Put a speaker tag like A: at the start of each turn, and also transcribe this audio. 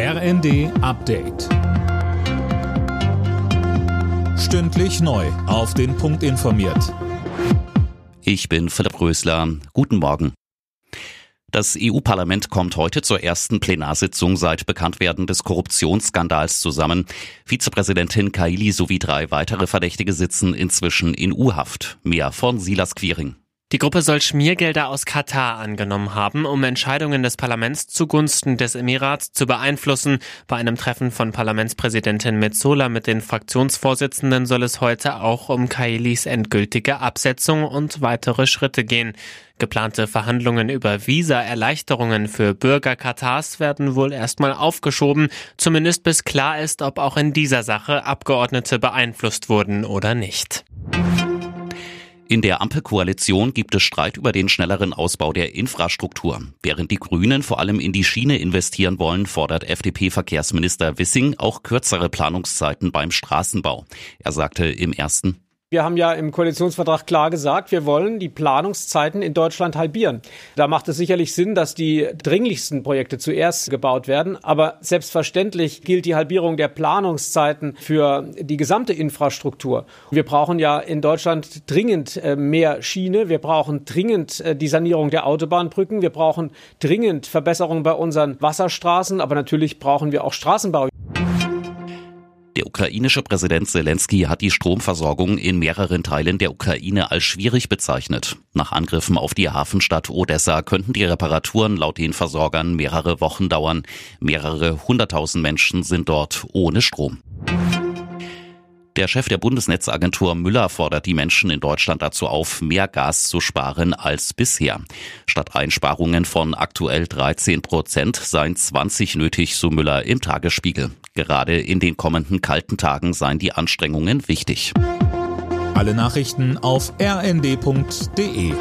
A: RND Update. Stündlich neu. Auf den Punkt informiert.
B: Ich bin Philipp Rösler. Guten Morgen. Das EU-Parlament kommt heute zur ersten Plenarsitzung seit Bekanntwerden des Korruptionsskandals zusammen. Vizepräsidentin Kaili sowie drei weitere Verdächtige sitzen inzwischen in U-Haft. Mehr von Silas Quiring.
C: Die Gruppe soll Schmiergelder aus Katar angenommen haben, um Entscheidungen des Parlaments zugunsten des Emirats zu beeinflussen. Bei einem Treffen von Parlamentspräsidentin Metzola mit den Fraktionsvorsitzenden soll es heute auch um Kailis endgültige Absetzung und weitere Schritte gehen. Geplante Verhandlungen über Visa-Erleichterungen für Bürger Katars werden wohl erstmal aufgeschoben, zumindest bis klar ist, ob auch in dieser Sache Abgeordnete beeinflusst wurden oder nicht.
B: In der Ampelkoalition gibt es Streit über den schnelleren Ausbau der Infrastruktur. Während die Grünen vor allem in die Schiene investieren wollen, fordert FDP-Verkehrsminister Wissing auch kürzere Planungszeiten beim Straßenbau. Er sagte im ersten
D: wir haben ja im Koalitionsvertrag klar gesagt, wir wollen die Planungszeiten in Deutschland halbieren. Da macht es sicherlich Sinn, dass die dringlichsten Projekte zuerst gebaut werden. Aber selbstverständlich gilt die Halbierung der Planungszeiten für die gesamte Infrastruktur. Wir brauchen ja in Deutschland dringend äh, mehr Schiene. Wir brauchen dringend äh, die Sanierung der Autobahnbrücken. Wir brauchen dringend Verbesserungen bei unseren Wasserstraßen. Aber natürlich brauchen wir auch Straßenbau.
B: Der ukrainische Präsident Zelensky hat die Stromversorgung in mehreren Teilen der Ukraine als schwierig bezeichnet. Nach Angriffen auf die Hafenstadt Odessa könnten die Reparaturen laut den Versorgern mehrere Wochen dauern. Mehrere hunderttausend Menschen sind dort ohne Strom. Der Chef der Bundesnetzagentur Müller fordert die Menschen in Deutschland dazu auf, mehr Gas zu sparen als bisher. Statt Einsparungen von aktuell 13 Prozent seien 20 nötig, so Müller im Tagesspiegel. Gerade in den kommenden kalten Tagen seien die Anstrengungen wichtig.
A: Alle Nachrichten auf rnd.de